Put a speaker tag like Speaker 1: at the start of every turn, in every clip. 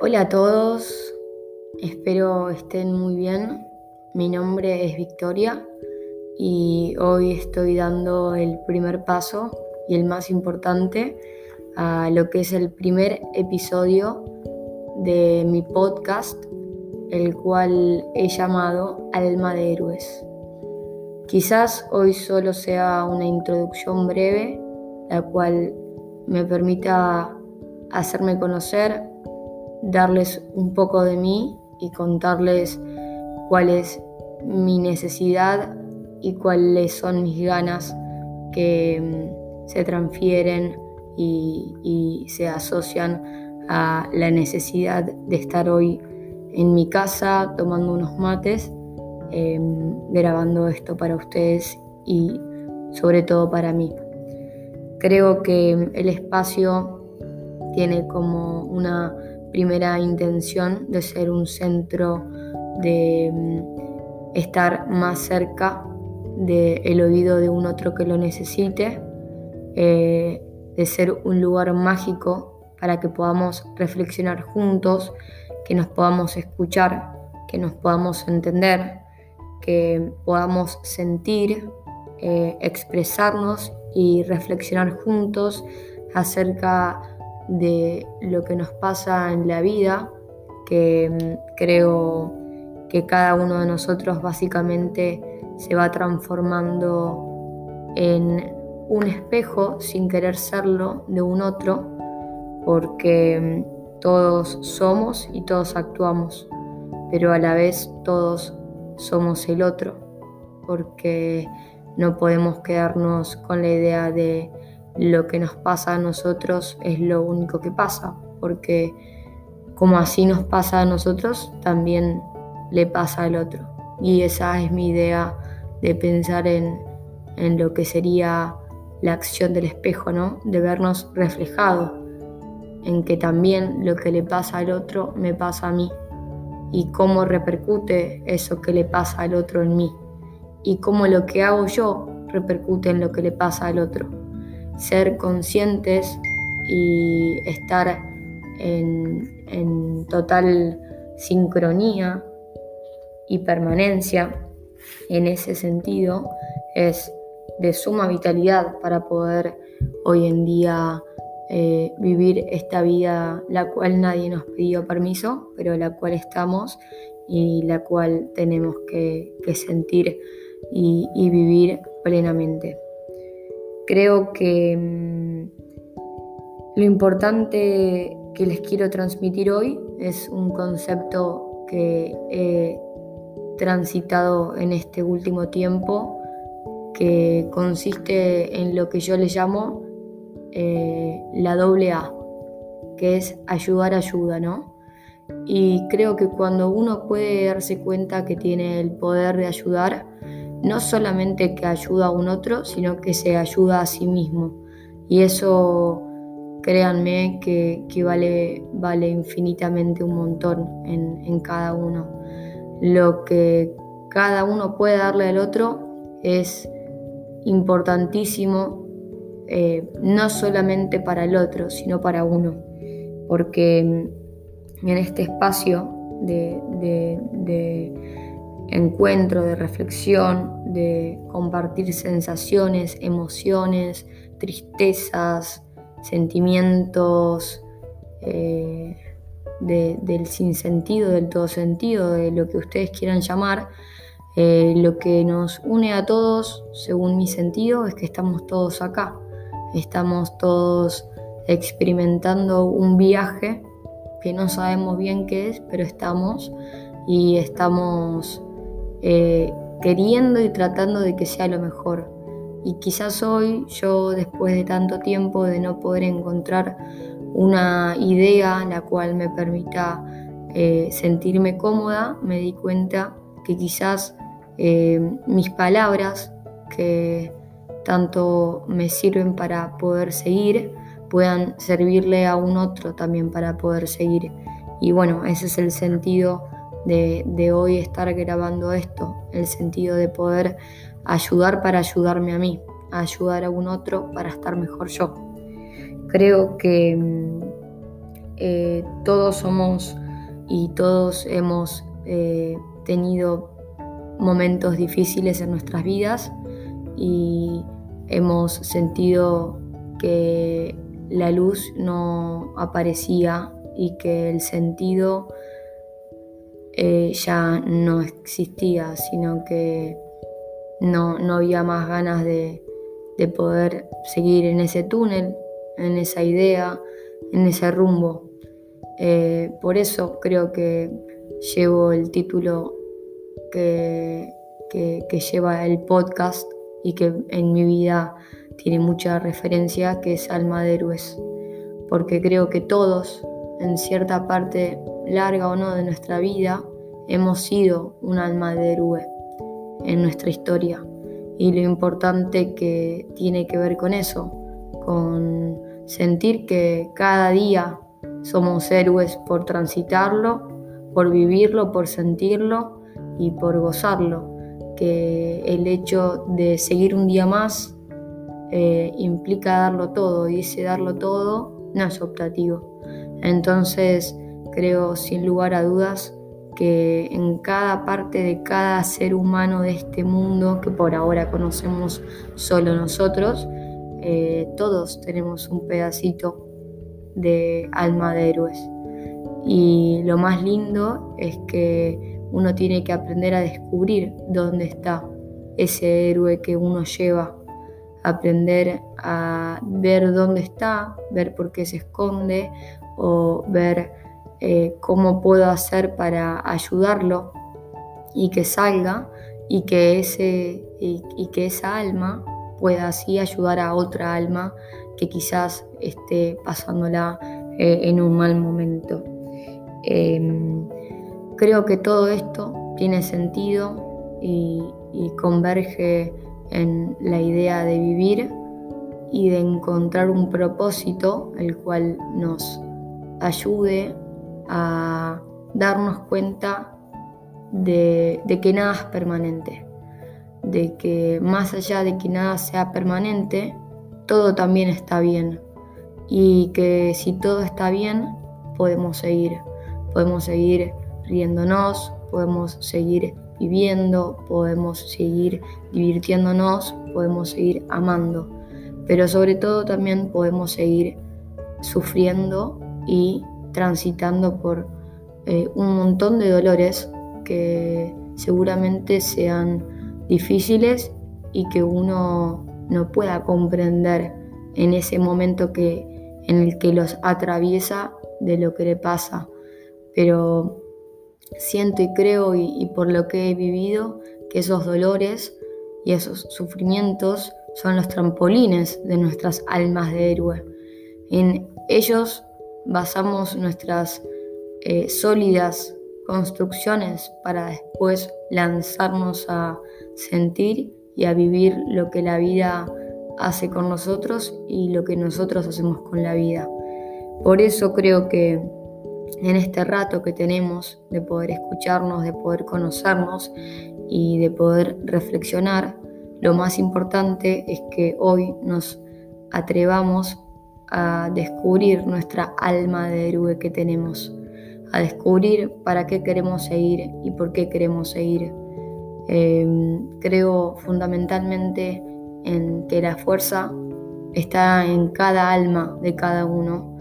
Speaker 1: Hola a todos, espero estén muy bien. Mi nombre es Victoria y hoy estoy dando el primer paso y el más importante a lo que es el primer episodio de mi podcast, el cual he llamado Alma de Héroes. Quizás hoy solo sea una introducción breve, la cual me permita hacerme conocer darles un poco de mí y contarles cuál es mi necesidad y cuáles son mis ganas que mm, se transfieren y, se asocian a la necesidad de estar hoy en mi casa tomando unos mates, em, grabando esto para ustedes y sobre todo para mí. Creo que el espacio tiene como una primera intención de ser un centro de mm, estar más cerca del oído de un otro que lo necesite, eh, de ser un lugar mágico para que podamos reflexionar juntos, que nos podamos escuchar, que nos podamos entender, que podamos sentir, eh, expresarnos y reflexionar juntos acerca de lo que nos pasa en la vida, que mm, creo que cada uno de nosotros básicamente se va transformando en un espejo sin querer serlo de un otro, porque mm, todos somos y todos actuamos, pero a la vez todos somos el otro, porque no podemos quedarnos con la idea de lo que nos pasa a nosotros es lo único que pasa, porque como así nos pasa a nosotros, también le pasa al otro. Y esa es mi idea de pensar en, lo que sería la acción del espejo, ¿no? De vernos reflejados, en que también lo que le pasa al otro me pasa a mí, y cómo repercute eso que le pasa al otro en mí, y cómo lo que hago yo repercute en lo que le pasa al otro ser conscientes y estar en, total sincronía y permanencia en ese sentido es de suma vitalidad para poder hoy en día eh, vivir esta vida la cual nadie nos pidió permiso, pero la cual estamos y la cual tenemos que, sentir y vivir plenamente. Creo que mm, lo importante que les quiero transmitir hoy es un concepto que he transitado en este último tiempo, que consiste en lo que yo le llamo eh, la doble A, que es ayudar ayuda, ¿no? Y creo que cuando uno puede darse cuenta que tiene el poder de ayudar, no solamente que ayuda a un otro, sino que se ayuda a sí mismo. Y eso, créanme, que, vale, vale infinitamente un montón en, cada uno. Lo que cada uno puede darle al otro es importantísimo, eh, no solamente para el otro, sino para uno. Porque en este espacio de encuentro, de reflexión, de compartir sensaciones, emociones, tristezas, sentimientos, eh, del sinsentido, del todo sentido, de lo que ustedes quieran llamar. Eh, lo que nos une a todos, según mi sentido, es que estamos todos acá. Estamos todos experimentando un viaje que no sabemos bien qué es, pero estamos y estamos eh, queriendo y tratando de que sea lo mejor. Y quizás hoy yo, después de tanto tiempo de no poder encontrar una idea la cual me permita eh, sentirme cómoda, me di cuenta que quizás eh, mis palabras, que tanto me sirven para poder seguir, puedan servirle a un otro también para poder seguir. Y bueno, ese es el sentido de, hoy estar grabando esto, el sentido de poder ayudar para ayudarme a mí, ayudar a un otro para estar mejor yo. Creo que mm, eh, todos somos y todos hemos eh, tenido momentos difíciles en nuestras vidas y hemos sentido que la luz no aparecía y que el sentido eh, ya no existía, sino que no, había más ganas de, poder seguir en ese túnel, en esa idea, en ese rumbo. Eh, por eso creo que llevo el título que, que, lleva el podcast y que en mi vida tiene mucha referencia, que es Alma de Héroes. Porque creo que todos, en cierta parte larga o no de nuestra vida, hemos sido un alma de héroe en nuestra historia. Y lo importante que tiene que ver con eso, con sentir que cada día somos héroes por transitarlo, por vivirlo, por sentirlo y por gozarlo. Que el hecho de seguir un día más eh, implica darlo todo y ese darlo todo no es optativo. Entonces creo sin lugar a dudas que en cada parte de cada ser humano de este mundo que por ahora conocemos solo nosotros, eh, todos tenemos un pedacito de alma de héroes. Y lo más lindo es que uno tiene que aprender a descubrir dónde está ese héroe que uno lleva, aprender a ver dónde está, ver por qué se esconde o ver eh, cómo puedo hacer para ayudarlo y que salga y que, ese, y, que esa alma pueda así ayudar a otra alma que quizás esté pasándola eh, en un mal momento. Em, creo que todo esto tiene sentido y, y converge en la idea de vivir y de encontrar un propósito el cual nos ayude a darnos cuenta de, que nada es permanente, de que más allá de que nada sea permanente, todo también está bien. Y que si todo está bien, podemos seguir, podemos seguir riéndonos, podemos seguir viviendo, podemos seguir divirtiéndonos, podemos seguir amando, pero sobre todo también podemos seguir sufriendo y transitando por eh, un montón de dolores que seguramente sean difíciles y que uno no pueda comprender en ese momento que, en el que los atraviesa de lo que le pasa. Pero siento y creo y, y por lo que he vivido que esos dolores y esos sufrimientos son los trampolines de nuestras almas de héroe. En ellos basamos nuestras eh, sólidas construcciones para después lanzarnos a sentir y a vivir lo que la vida hace con nosotros y lo que nosotros hacemos con la vida. Por eso creo que en este rato que tenemos de poder escucharnos, de poder conocernos y de poder reflexionar, lo más importante es que hoy nos atrevamos a descubrir nuestra alma de héroe que tenemos, a descubrir para qué queremos seguir y por qué queremos seguir. Em, creo fundamentalmente en que la fuerza está en cada alma de cada uno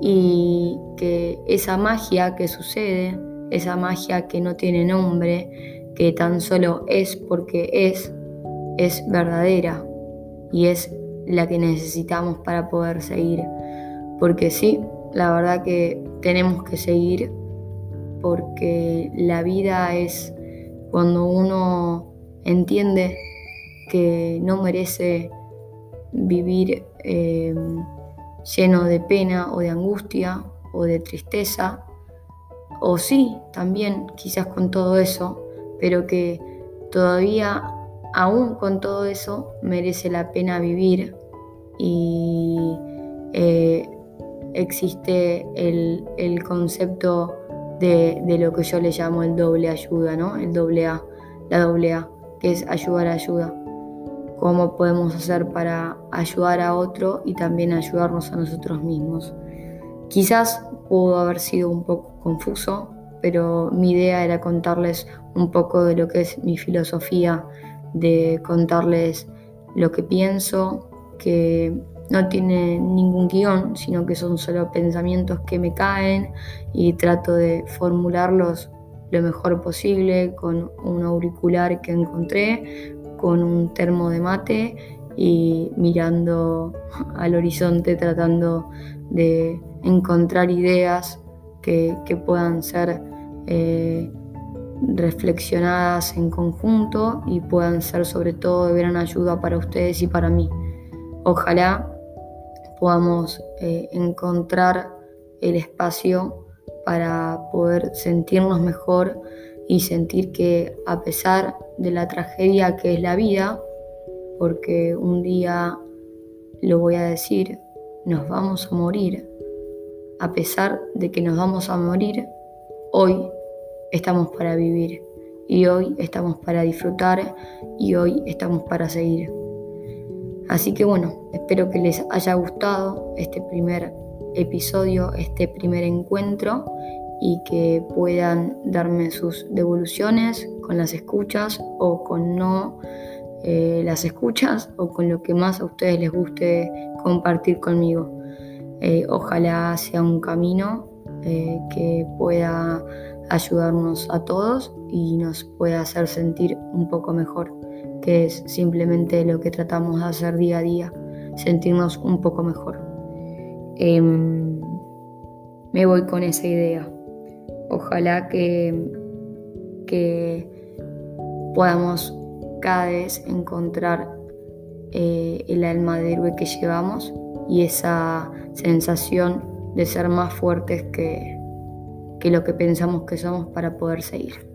Speaker 1: y que esa magia que sucede, esa magia que no tiene nombre, que tan solo es porque es, es verdadera y es la que necesitamos para poder seguir. Porque sí, la verdad que tenemos que seguir porque la vida es cuando uno entiende que no merece vivir eh, lleno de pena o de angustia o de tristeza, o sí, también quizás con todo eso, pero que todavía aún con todo eso merece la pena vivir y eh, existe el, concepto de, lo que yo le llamo el doble ayuda, ¿no? El doble A, la doble A, que es ayudar a ayuda. Cómo podemos hacer para ayudar a otro y también ayudarnos a nosotros mismos. Quizás pudo haber sido un poco confuso, pero mi idea era contarles un poco de lo que es mi filosofía, de contarles lo que pienso, que no tiene ningún guion, sino que son solo pensamientos que me caen y trato de formularlos lo mejor posible con un auricular que encontré, con un termo de mate y mirando al horizonte tratando de encontrar ideas que, puedan ser eh, reflexionadas en conjunto y puedan ser sobre todo de gran ayuda para ustedes y para mí. Ojalá podamos eh, encontrar el espacio para poder sentirnos mejor y sentir que a pesar de la tragedia que es la vida, porque un día lo voy a decir, nos vamos a morir, a pesar de que nos vamos a morir, hoy estamos para vivir y hoy estamos para disfrutar y hoy estamos para seguir. Así que bueno, espero que les haya gustado este primer episodio, este primer encuentro y que puedan darme sus devoluciones con las escuchas o con no eh, las escuchas o con lo que más a ustedes les guste compartir conmigo. Eh, ojalá sea un camino eh, que pueda ayudarnos a todos y nos pueda hacer sentir un poco mejor que es simplemente lo que tratamos de hacer día a día, sentirnos un poco mejor. Em, me voy con esa idea. Ojalá que, que podamos cada vez encontrar eh, el alma de héroe que llevamos y esa sensación de ser más fuertes que, que lo que pensamos que somos para poder seguir.